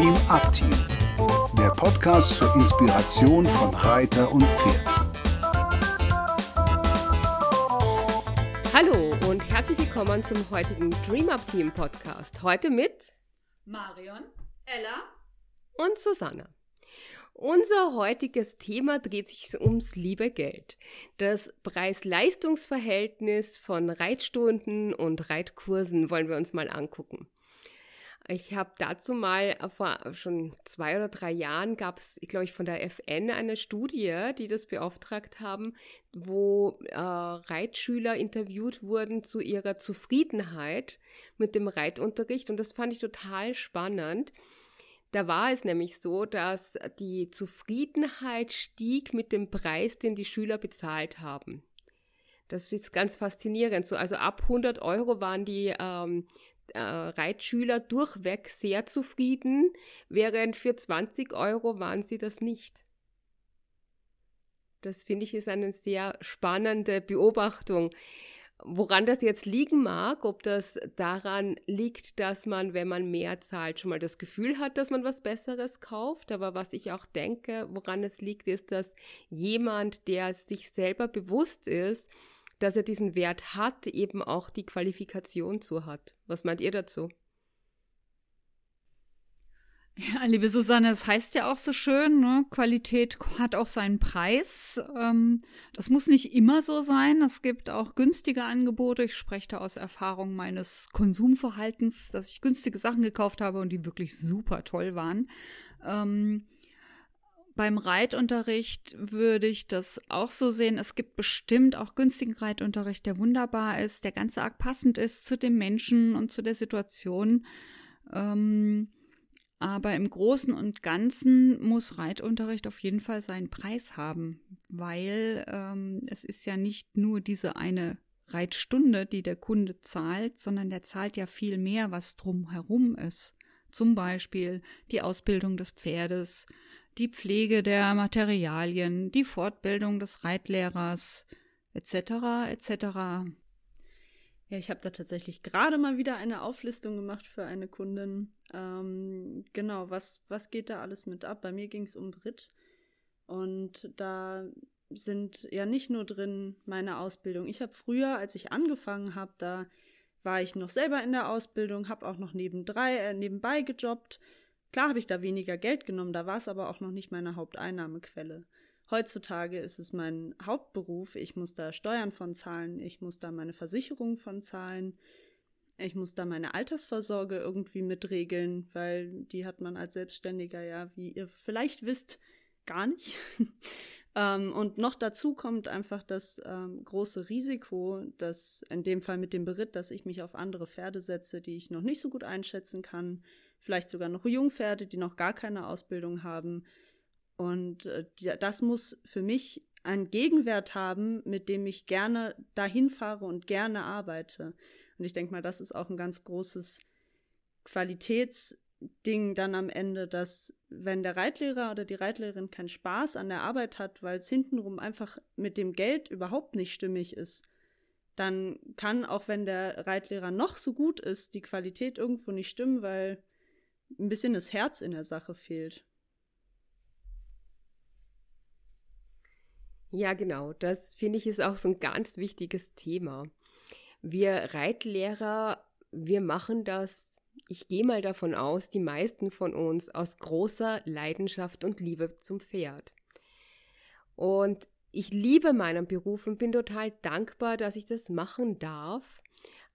Dream Up Team, der Podcast zur Inspiration von Reiter und Pferd. Hallo und herzlich willkommen zum heutigen Dream Up Team Podcast. Heute mit Marion, Ella und Susanna. Unser heutiges Thema dreht sich ums liebe Geld. Das Preis-Leistungs-Verhältnis von Reitstunden und Reitkursen wollen wir uns mal angucken. Ich habe dazu mal vor schon zwei oder drei Jahren gab es, glaube ich, von der FN eine Studie, die das beauftragt haben, wo äh, Reitschüler interviewt wurden zu ihrer Zufriedenheit mit dem Reitunterricht und das fand ich total spannend. Da war es nämlich so, dass die Zufriedenheit stieg mit dem Preis, den die Schüler bezahlt haben. Das ist ganz faszinierend. So, also ab 100 Euro waren die ähm, äh, Reitschüler durchweg sehr zufrieden, während für 20 Euro waren sie das nicht. Das finde ich ist eine sehr spannende Beobachtung. Woran das jetzt liegen mag, ob das daran liegt, dass man, wenn man mehr zahlt, schon mal das Gefühl hat, dass man was Besseres kauft. Aber was ich auch denke, woran es liegt, ist, dass jemand, der sich selber bewusst ist, dass er diesen Wert hat, eben auch die Qualifikation zu hat. Was meint ihr dazu? Ja, liebe Susanne, es heißt ja auch so schön, ne? Qualität hat auch seinen Preis. Ähm, das muss nicht immer so sein. Es gibt auch günstige Angebote. Ich spreche da aus Erfahrung meines Konsumverhaltens, dass ich günstige Sachen gekauft habe und die wirklich super toll waren. Ähm, beim Reitunterricht würde ich das auch so sehen. Es gibt bestimmt auch günstigen Reitunterricht, der wunderbar ist, der ganz arg passend ist zu dem Menschen und zu der Situation. Ähm, aber im Großen und Ganzen muss Reitunterricht auf jeden Fall seinen Preis haben, weil ähm, es ist ja nicht nur diese eine Reitstunde, die der Kunde zahlt, sondern der zahlt ja viel mehr, was drumherum ist. Zum Beispiel die Ausbildung des Pferdes, die Pflege der Materialien, die Fortbildung des Reitlehrers, etc. etc. Ja, ich habe da tatsächlich gerade mal wieder eine Auflistung gemacht für eine Kundin. Ähm, genau, was, was geht da alles mit ab? Bei mir ging es um Brit. Und da sind ja nicht nur drin meine Ausbildung. Ich habe früher, als ich angefangen habe, da war ich noch selber in der Ausbildung, habe auch noch nebendrei, äh, nebenbei gejobbt. Klar habe ich da weniger Geld genommen, da war es aber auch noch nicht meine Haupteinnahmequelle. Heutzutage ist es mein Hauptberuf. Ich muss da Steuern von zahlen, ich muss da meine Versicherung von zahlen, ich muss da meine Altersvorsorge irgendwie mitregeln, weil die hat man als Selbstständiger ja, wie ihr vielleicht wisst, gar nicht. ähm, und noch dazu kommt einfach das ähm, große Risiko, dass in dem Fall mit dem Beritt, dass ich mich auf andere Pferde setze, die ich noch nicht so gut einschätzen kann. Vielleicht sogar noch Jungpferde, die noch gar keine Ausbildung haben und äh, das muss für mich einen Gegenwert haben, mit dem ich gerne dahin fahre und gerne arbeite. Und ich denke mal, das ist auch ein ganz großes Qualitätsding dann am Ende, dass wenn der Reitlehrer oder die Reitlehrerin keinen Spaß an der Arbeit hat, weil es hintenrum einfach mit dem Geld überhaupt nicht stimmig ist, dann kann auch wenn der Reitlehrer noch so gut ist, die Qualität irgendwo nicht stimmen, weil ein bisschen das Herz in der Sache fehlt. Ja, genau. Das finde ich ist auch so ein ganz wichtiges Thema. Wir Reitlehrer, wir machen das, ich gehe mal davon aus, die meisten von uns aus großer Leidenschaft und Liebe zum Pferd. Und ich liebe meinen Beruf und bin total dankbar, dass ich das machen darf.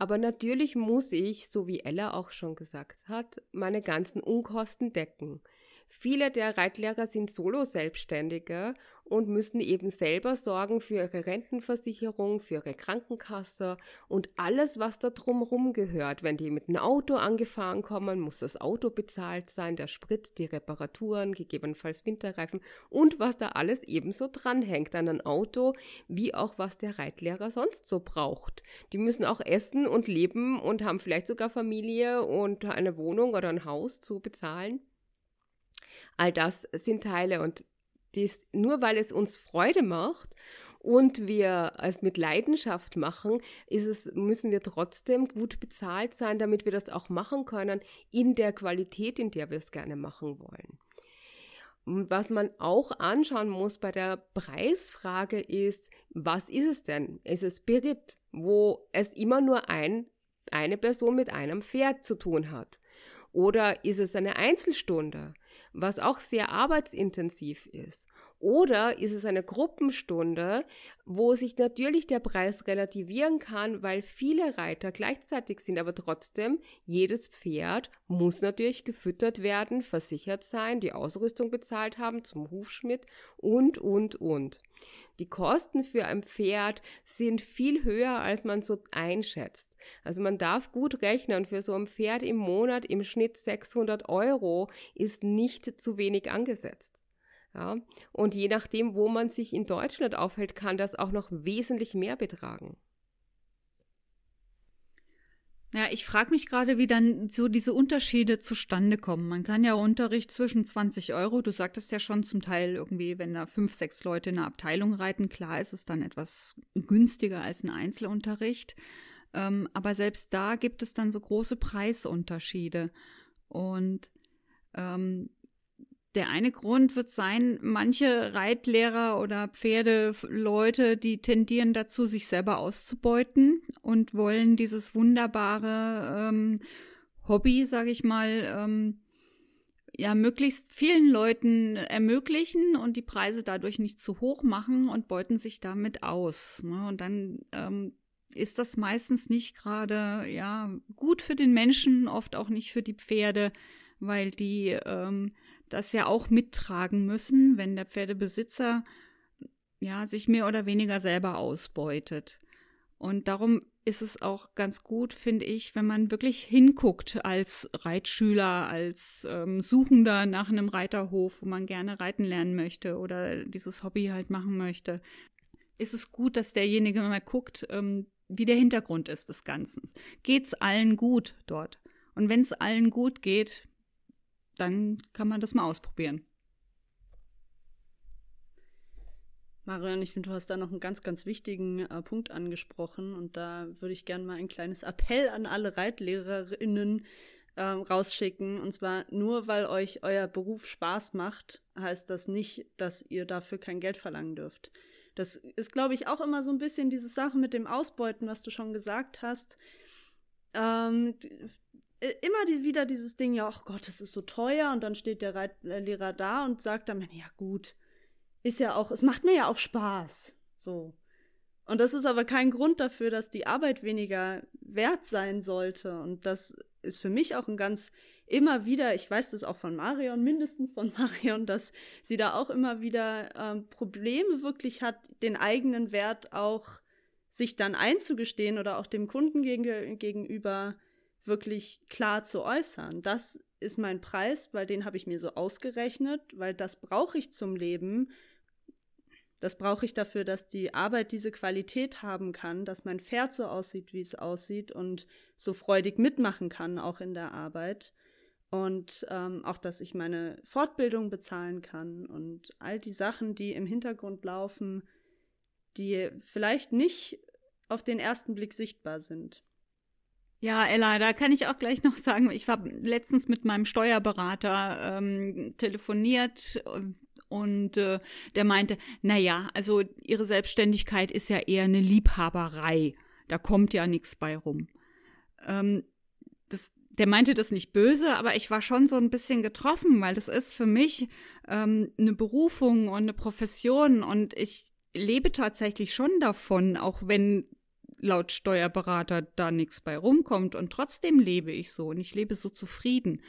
Aber natürlich muss ich, so wie Ella auch schon gesagt hat, meine ganzen Unkosten decken. Viele der Reitlehrer sind Solo-Selbstständige und müssen eben selber sorgen für ihre Rentenversicherung, für ihre Krankenkasse und alles, was da drumherum gehört. Wenn die mit einem Auto angefahren kommen, muss das Auto bezahlt sein, der Sprit, die Reparaturen, gegebenenfalls Winterreifen und was da alles ebenso dranhängt an ein Auto, wie auch was der Reitlehrer sonst so braucht. Die müssen auch essen und leben und haben vielleicht sogar Familie und eine Wohnung oder ein Haus zu bezahlen. All das sind Teile und dies, nur weil es uns Freude macht und wir es mit Leidenschaft machen, es, müssen wir trotzdem gut bezahlt sein, damit wir das auch machen können in der Qualität, in der wir es gerne machen wollen. Was man auch anschauen muss bei der Preisfrage ist, was ist es denn? Ist es Spirit, wo es immer nur ein, eine Person mit einem Pferd zu tun hat? Oder ist es eine Einzelstunde, was auch sehr arbeitsintensiv ist? Oder ist es eine Gruppenstunde, wo sich natürlich der Preis relativieren kann, weil viele Reiter gleichzeitig sind, aber trotzdem jedes Pferd muss natürlich gefüttert werden, versichert sein, die Ausrüstung bezahlt haben zum Hufschmied und, und, und. Die Kosten für ein Pferd sind viel höher, als man so einschätzt. Also man darf gut rechnen, für so ein Pferd im Monat im Schnitt 600 Euro ist nicht zu wenig angesetzt. Ja, und je nachdem, wo man sich in Deutschland aufhält, kann das auch noch wesentlich mehr betragen. Ja, ich frage mich gerade, wie dann so diese Unterschiede zustande kommen. Man kann ja Unterricht zwischen 20 Euro, du sagtest ja schon zum Teil irgendwie, wenn da fünf, sechs Leute in einer Abteilung reiten, klar ist es dann etwas günstiger als ein Einzelunterricht. Ähm, aber selbst da gibt es dann so große Preisunterschiede. Und ähm, der eine Grund wird sein, manche Reitlehrer oder Pferdeleute, die tendieren dazu, sich selber auszubeuten und wollen dieses wunderbare ähm, Hobby, sage ich mal, ähm, ja, möglichst vielen Leuten ermöglichen und die Preise dadurch nicht zu hoch machen und beuten sich damit aus. Ne? Und dann ähm, ist das meistens nicht gerade ja gut für den Menschen, oft auch nicht für die Pferde, weil die ähm, das ja auch mittragen müssen, wenn der Pferdebesitzer ja sich mehr oder weniger selber ausbeutet. Und darum ist es auch ganz gut, finde ich, wenn man wirklich hinguckt als Reitschüler, als ähm, Suchender nach einem Reiterhof, wo man gerne reiten lernen möchte oder dieses Hobby halt machen möchte. Ist es gut, dass derjenige mal guckt, ähm, wie der Hintergrund ist des Ganzen. Geht's allen gut dort? Und wenn es allen gut geht, dann kann man das mal ausprobieren. Marion, ich finde, du hast da noch einen ganz, ganz wichtigen äh, Punkt angesprochen und da würde ich gerne mal ein kleines Appell an alle ReitlehrerInnen äh, rausschicken. Und zwar nur weil euch euer Beruf Spaß macht, heißt das nicht, dass ihr dafür kein Geld verlangen dürft. Das ist, glaube ich, auch immer so ein bisschen diese Sache mit dem Ausbeuten, was du schon gesagt hast. Ähm, äh, immer die, wieder dieses Ding, ja, ach Gott, es ist so teuer und dann steht der Reitlehrer da und sagt dann, ja gut, ist ja auch, es macht mir ja auch Spaß. So. Und das ist aber kein Grund dafür, dass die Arbeit weniger wert sein sollte. Und das ist für mich auch ein ganz immer wieder, ich weiß das auch von Marion, mindestens von Marion, dass sie da auch immer wieder ähm, Probleme wirklich hat, den eigenen Wert auch sich dann einzugestehen oder auch dem Kunden gegen, gegenüber wirklich klar zu äußern. Das ist mein Preis, weil den habe ich mir so ausgerechnet, weil das brauche ich zum Leben. Das brauche ich dafür, dass die Arbeit diese Qualität haben kann, dass mein Pferd so aussieht, wie es aussieht und so freudig mitmachen kann, auch in der Arbeit. Und ähm, auch, dass ich meine Fortbildung bezahlen kann und all die Sachen, die im Hintergrund laufen, die vielleicht nicht auf den ersten Blick sichtbar sind. Ja, Ella, da kann ich auch gleich noch sagen, ich habe letztens mit meinem Steuerberater ähm, telefoniert äh, und äh, der meinte, na ja, also ihre Selbstständigkeit ist ja eher eine Liebhaberei. Da kommt ja nichts bei rum. Ähm, das, der meinte das nicht böse, aber ich war schon so ein bisschen getroffen, weil das ist für mich ähm, eine Berufung und eine Profession und ich lebe tatsächlich schon davon, auch wenn laut Steuerberater da nichts bei rumkommt und trotzdem lebe ich so und ich lebe so zufrieden.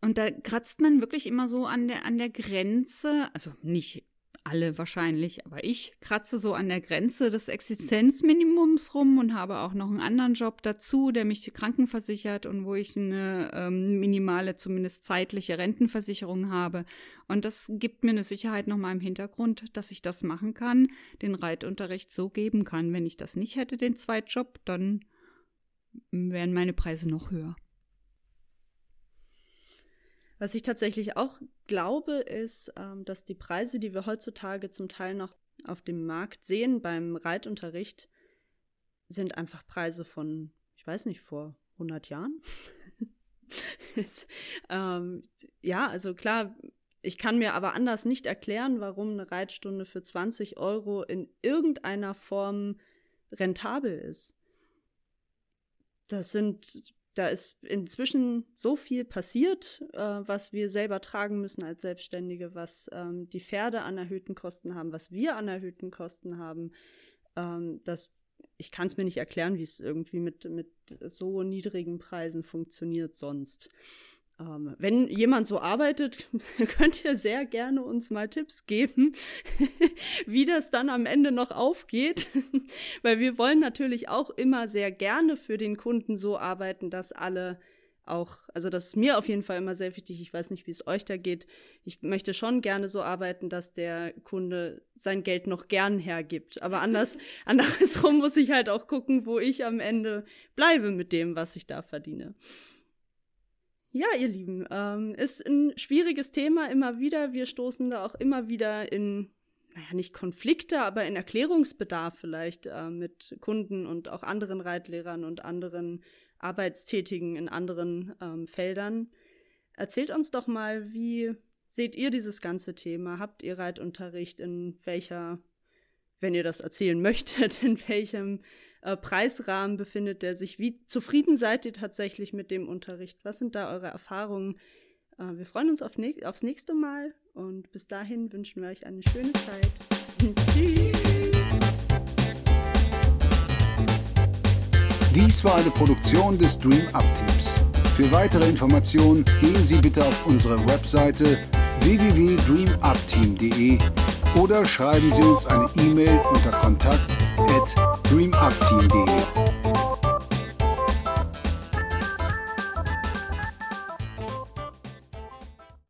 Und da kratzt man wirklich immer so an der, an der Grenze, also nicht alle wahrscheinlich, aber ich kratze so an der Grenze des Existenzminimums rum und habe auch noch einen anderen Job dazu, der mich krankenversichert und wo ich eine ähm, minimale, zumindest zeitliche Rentenversicherung habe. Und das gibt mir eine Sicherheit nochmal im Hintergrund, dass ich das machen kann, den Reitunterricht so geben kann. Wenn ich das nicht hätte, den Zweitjob, dann wären meine Preise noch höher. Was ich tatsächlich auch glaube, ist, ähm, dass die Preise, die wir heutzutage zum Teil noch auf dem Markt sehen beim Reitunterricht, sind einfach Preise von, ich weiß nicht, vor 100 Jahren. ähm, ja, also klar, ich kann mir aber anders nicht erklären, warum eine Reitstunde für 20 Euro in irgendeiner Form rentabel ist. Das sind, da ist inzwischen so viel passiert, äh, was wir selber tragen müssen als Selbstständige, was ähm, die Pferde an erhöhten Kosten haben, was wir an erhöhten Kosten haben, ähm, dass ich kann es mir nicht erklären, wie es irgendwie mit, mit so niedrigen Preisen funktioniert sonst. Ähm, wenn jemand so arbeitet, könnt ihr sehr gerne uns mal Tipps geben, wie das dann am Ende noch aufgeht. Weil wir wollen natürlich auch immer sehr gerne für den Kunden so arbeiten, dass alle auch, also das ist mir auf jeden Fall immer sehr wichtig. Ich weiß nicht, wie es euch da geht. Ich möchte schon gerne so arbeiten, dass der Kunde sein Geld noch gern hergibt. Aber anders, andersrum muss ich halt auch gucken, wo ich am Ende bleibe mit dem, was ich da verdiene. Ja, ihr Lieben, ähm, ist ein schwieriges Thema immer wieder. Wir stoßen da auch immer wieder in, naja, nicht Konflikte, aber in Erklärungsbedarf vielleicht äh, mit Kunden und auch anderen Reitlehrern und anderen Arbeitstätigen in anderen ähm, Feldern. Erzählt uns doch mal, wie seht ihr dieses ganze Thema? Habt ihr Reitunterricht? In welcher, wenn ihr das erzählen möchtet, in welchem äh, Preisrahmen befindet der sich? Wie zufrieden seid ihr tatsächlich mit dem Unterricht? Was sind da eure Erfahrungen? Äh, wir freuen uns auf ne aufs nächste Mal und bis dahin wünschen wir euch eine schöne Zeit. Tschüss! Dies war eine Produktion des Dream Up Teams. Für weitere Informationen gehen Sie bitte auf unsere Webseite www.dreamupteam.de oder schreiben Sie uns eine E-Mail unter kontakt at dreamupteam.de.